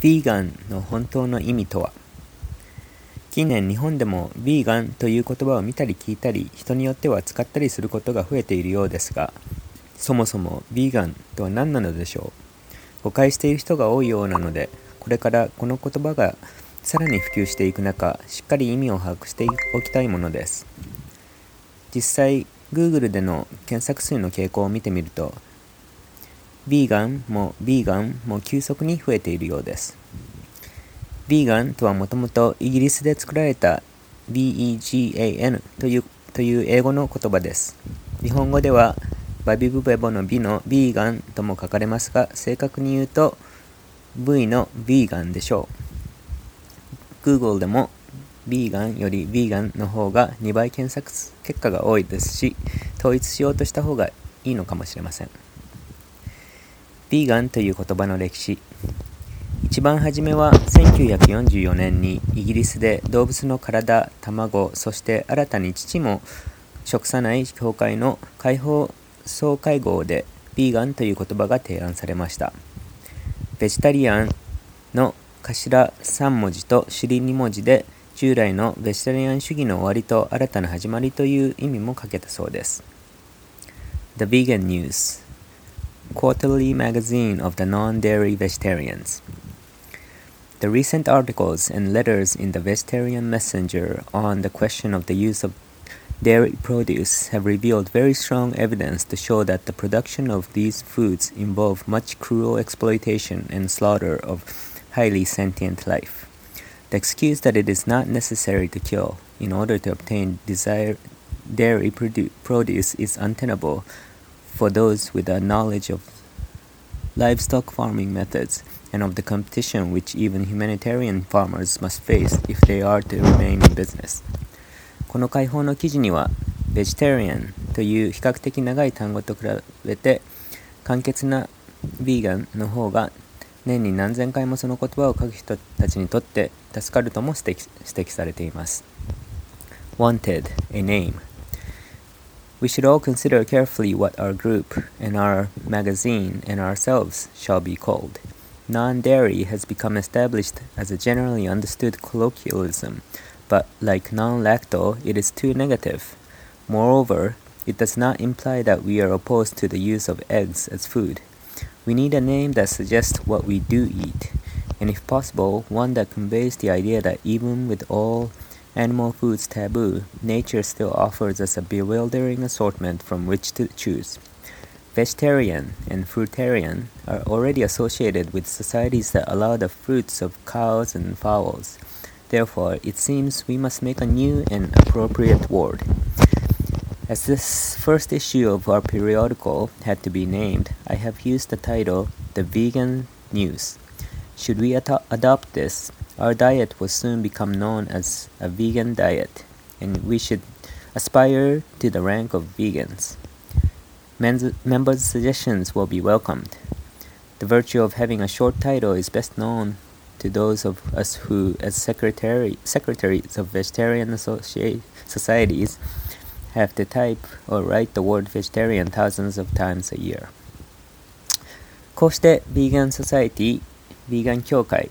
ヴィーガンの本当の意味とは？近年日本でもヴィーガンという言葉を見たり聞いたり人によっては使ったりすることが増えているようですがそもそもヴィーガンとは何なのでしょう？誤解している人が多いようなのでこれからこの言葉がさらに普及していく中しっかり意味を把握しておきたいものです。実際 Google での検索数の傾向を見てみるとヴィーガンもビーガンも急速に増えているようです。ヴィーガンとはもともとイギリスで作られた VEGAN というという英語の言葉です。日本語ではバビブベボの美のヴィーガンとも書かれますが、正確に言うと V のヴィーガンでしょう。Google でもヴィーガンよりヴィーガンの方が2倍検索結果が多いですし、統一しようとした方がいいのかもしれません。ヴィーガンという言葉の歴史一番初めは1944年にイギリスで動物の体、卵、そして新たに乳も食さない協会の解放総会合でヴィーガンという言葉が提案されました。ベジタリアンの頭3文字と尻2文字で従来のベジタリアン主義の終わりと新たな始まりという意味もかけたそうです。The Vegan News quarterly magazine of the non-dairy vegetarians. The recent articles and letters in the Vegetarian Messenger on the question of the use of dairy produce have revealed very strong evidence to show that the production of these foods involve much cruel exploitation and slaughter of highly sentient life. The excuse that it is not necessary to kill in order to obtain desired dairy produ- produce is untenable for those with a knowledge of livestock farming methods and of the competition which even humanitarian farmers must face if they are to remain in business. この解放の記事には、vegetarian という比較的長い単語と比べて、簡潔なヴィーガンの方が年に何千回もその言葉を書く人たちにとって助かるとも指摘指摘されています。Wanted, a name We should all consider carefully what our group and our magazine and ourselves shall be called. Non dairy has become established as a generally understood colloquialism, but like non lacto, it is too negative. Moreover, it does not imply that we are opposed to the use of eggs as food. We need a name that suggests what we do eat, and if possible, one that conveys the idea that even with all animal foods taboo, nature still offers us a bewildering assortment from which to choose. Vegetarian and fruitarian are already associated with societies that allow the fruits of cows and fowls. Therefore, it seems we must make a new and appropriate word. As this first issue of our periodical had to be named, I have used the title The Vegan News. Should we ad- adopt this, our diet will soon become known as a vegan diet, and we should aspire to the rank of vegans. Men's, members' suggestions will be welcomed. The virtue of having a short title is best known to those of us who, as secretary, secretaries of vegetarian societies, have to type or write the word vegetarian thousands of times a year. こうして、ヴィーガン・ソサエティ、ヴィーガン協会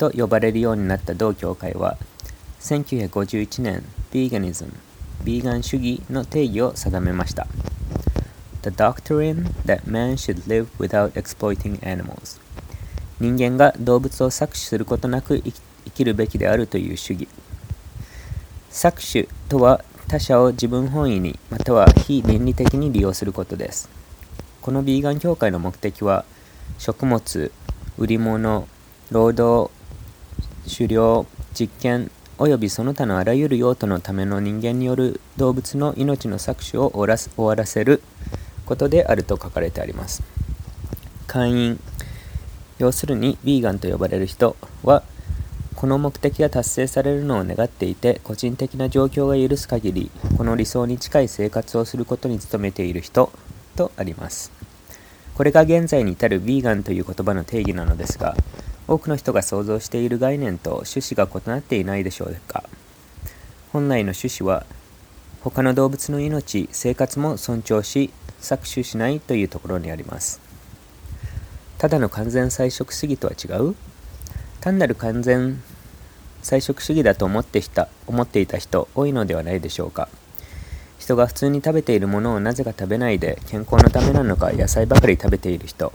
と呼ばれるようになった同協会は1951年ヴィーガニズムヴィーガン主義の定義を定めました。The doctrine that man should live without exploiting animals 人間が動物を搾取することなく生きるべきであるという主義。搾取とは他者を自分本位にまたは非倫理的に利用することです。このヴィーガン協会の目的は食物売り物労働狩猟、実験及びその他のあらゆる用途のための人間による動物の命の搾取を終わらせることであると書かれてあります。会員要するにヴィーガンと呼ばれる人はこの目的が達成されるのを願っていて個人的な状況が許す限りこの理想に近い生活をすることに努めている人とありますこれが現在に至るヴィーガンという言葉の定義なのですが多くの人が想像している概念と趣旨が異なっていないでしょうか。本来の趣旨は他の動物の命生活も尊重し搾取しないというところにあります。ただの完全菜食主義とは違う？単なる完全菜食主義だと思ってた思っていた人多いのではないでしょうか。人が普通に食べているものをなぜか食べないで健康のためなのか野菜ばかり食べている人。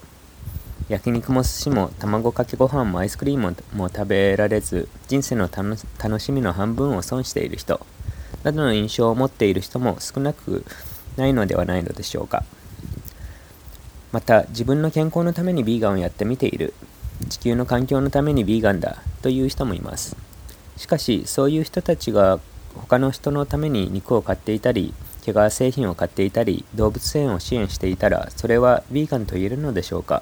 焼肉も寿司も卵かけご飯もアイスクリームも食べられず人生の楽しみの半分を損している人。などの印象を持っている人も少なくないのではないのでしょうか。また自分の健康のためにビーガンをやってみている。地球の環境のためにビーガンだという人もいます。しかしそういう人たちが他の人のために肉を買っていたり毛皮製品を買っていたり動物園を支援していたらそれはヴィーガンと言えるのでしょうか。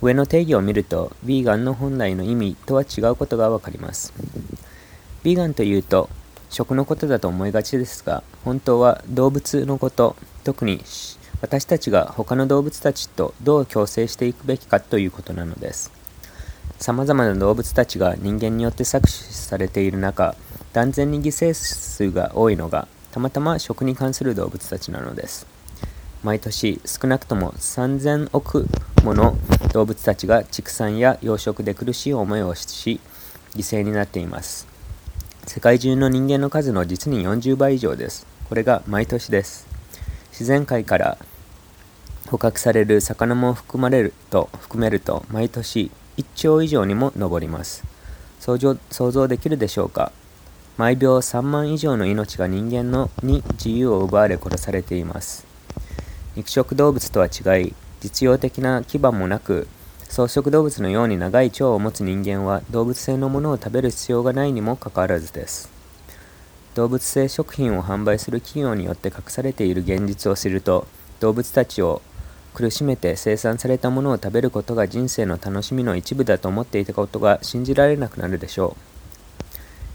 上の定義を見るとヴィーガンの本来の意味とは違うことがわかります。ヴィーガンというと食のことだと思いがちですが本当は動物のこと特に私たちが他の動物たちとどう共生していくべきかということなのです。様々な動物たちが人間によって搾取されている中断然に犠牲数が多いのがたまたま食に関する動物たちなのです。毎年少なくとも3000億もの動物たちが畜産や養殖で苦しい思いをし犠牲になっています。世界中の人間の数の実に40倍以上です。これが毎年です。自然界から捕獲される魚も含まれると含めると毎年1兆以上にも上ります。想像想像できるでしょうか？毎秒3万以上の命が人間のに自由を奪われ殺されています。肉食動物とは違い実用的な牙もなく草食動物のように長い腸を持つ人間は動物性のものを食べる必要がないにもかかわらずです。動物性食品を販売する企業によって隠されている現実を知ると動物たちを苦しめて生産されたものを食べることが人生の楽しみの一部だと思っていたことが信じられなくなるでしょ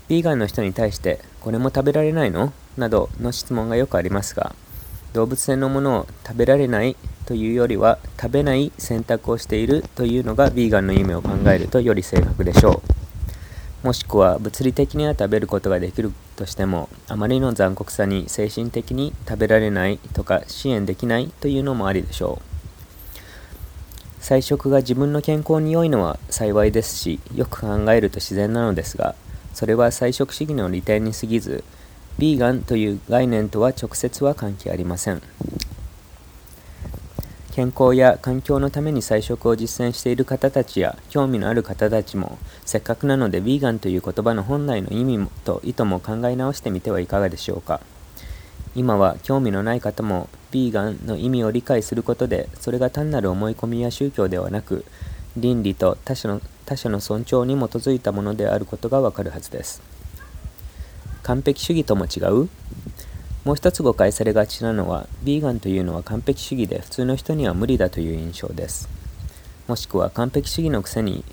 う。ヴィーガンの人に対してこれも食べられないの？などの質問がよくありますが動物性のものを食べられないというよりは食べない選択をしているというのがヴィーガンの意味を考えるとより正確でしょう。もしくは物理的には食べることができるとしてもあまりの残酷さに精神的に食べられないとか支援できないというのもありでしょう。菜食が自分の健康に良いのは幸いですしよく考えると自然なのですがそれは菜食主義の利点に過ぎずヴィーガンという概念とは直接は関係ありません。健康や環境のために菜食を実践している方たちや興味のある方たちもせっかくなのでヴィーガンという言葉の本来の意味と意図も考え直してみてはいかがでしょうか今は興味のない方もヴィーガンの意味を理解することでそれが単なる思い込みや宗教ではなく倫理と他者の他者の尊重に基づいたものであることがわかるはずです完璧主義とも違う？もう一つ誤解されがちなのは、ヴィーガンというのは完璧主義で普通の人には無理だという印象です。もしくは完璧主義のくせに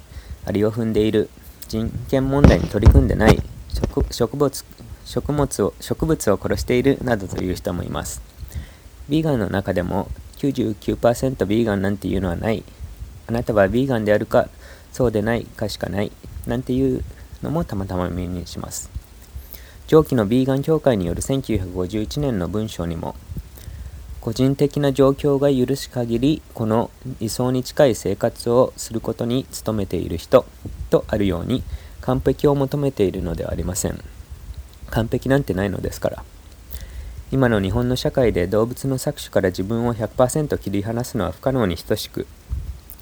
アリを踏んでいる、人権問題に取り組んでない、植物食物を植物を殺しているなどという人もいます。ヴィーガンの中でも99%ヴィーガンなんていうのはない。あなたはヴィーガンであるか、そうでないかしかない。なんていうのもたまたま耳にします。上記のビーガン協会による1951年の文章にも、個人的な状況が許し限り、この理想に近い生活をすることに努めている人とあるように、完璧を求めているのではありません。完璧なんてないのですから。今の日本の社会で動物の搾取から自分を100%切り離すのは不可能に等しく、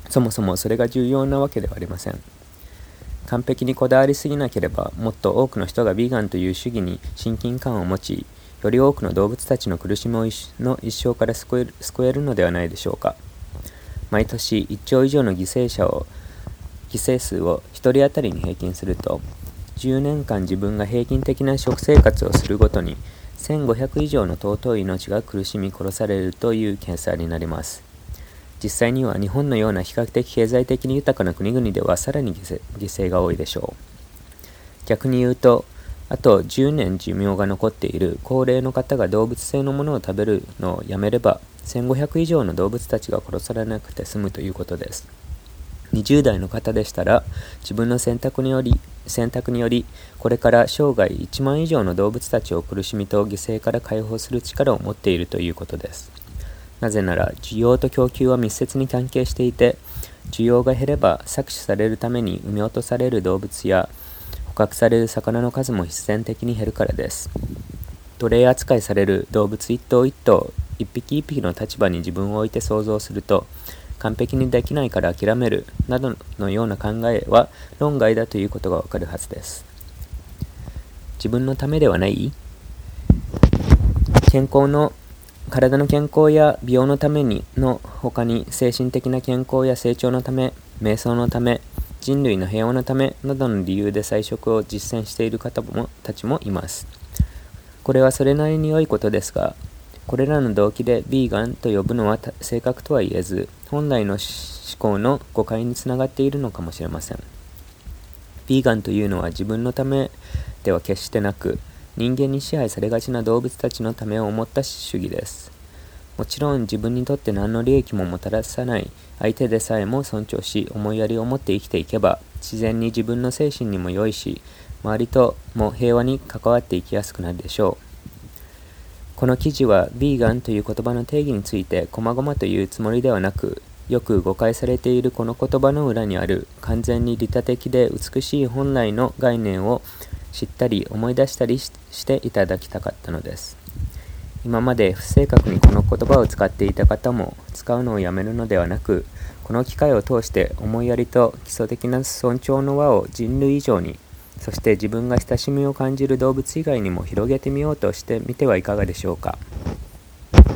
そもそもそれが重要なわけではありません。完璧にこだわりすぎなければもっと多くの人がヴィーガンという主義に親近感を持ちより多くの動物たちの苦しみの一生から救える救えるのではないでしょうか。毎年1兆以上の犠牲者を犠牲数を1人当たりに平均すると10年間自分が平均的な食生活をするごとに1500以上の尊い命が苦しみ殺されるという計算になります。実際には日本のような比較的経済的に豊かな国々ではさらに犠牲が多いでしょう。逆に言うとあと10年寿命が残っている高齢の方が動物性のものを食べるのをやめれば1500以上の動物たちが殺されなくて済むということです。20代の方でしたら自分の選択により選択によりこれから生涯1万以上の動物たちを苦しみと犠牲から解放する力を持っているということです。なぜなら需要と供給は密接に関係していて需要が減れば搾取されるために産み落とされる動物や捕獲される魚の数も必然的に減るからです。奴隷扱いされる動物一頭一頭一匹一匹の立場に自分を置いて想像すると完璧にできないから諦めるなどのような考えは論外だということがわかるはずです。自分のためではない？健康の体の健康や美容のためにの他に精神的な健康や成長のため瞑想のため人類の平和のためなどの理由で菜食を実践している方もたちもいます。これはそれなりに良いことですがこれらの動機でヴィーガンと呼ぶのは正確とは言えず本来の思考の誤解につながっているのかもしれません。ヴィーガンというのは自分のためでは決してなく人間に支配されがちな動物たちのためを思った主義です。もちろん自分にとって何の利益ももたらさない相手でさえも尊重し思いやりを持って生きていけば自然に自分の精神にも良いし周りとも平和に関わっていきやすくなるでしょう。この記事はヴィーガンという言葉の定義について細々と言うつもりではなくよく誤解されているこの言葉の裏にある完全に利他的で美しい本来の概念を知ったり思い出したりしていただきたかったのです今まで不正確にこの言葉を使っていた方も使うのをやめるのではなくこの機会を通して思いやりと基礎的な尊重の輪を人類以上にそして自分が親しみを感じる動物以外にも広げてみようとしてみてはいかがでしょうか。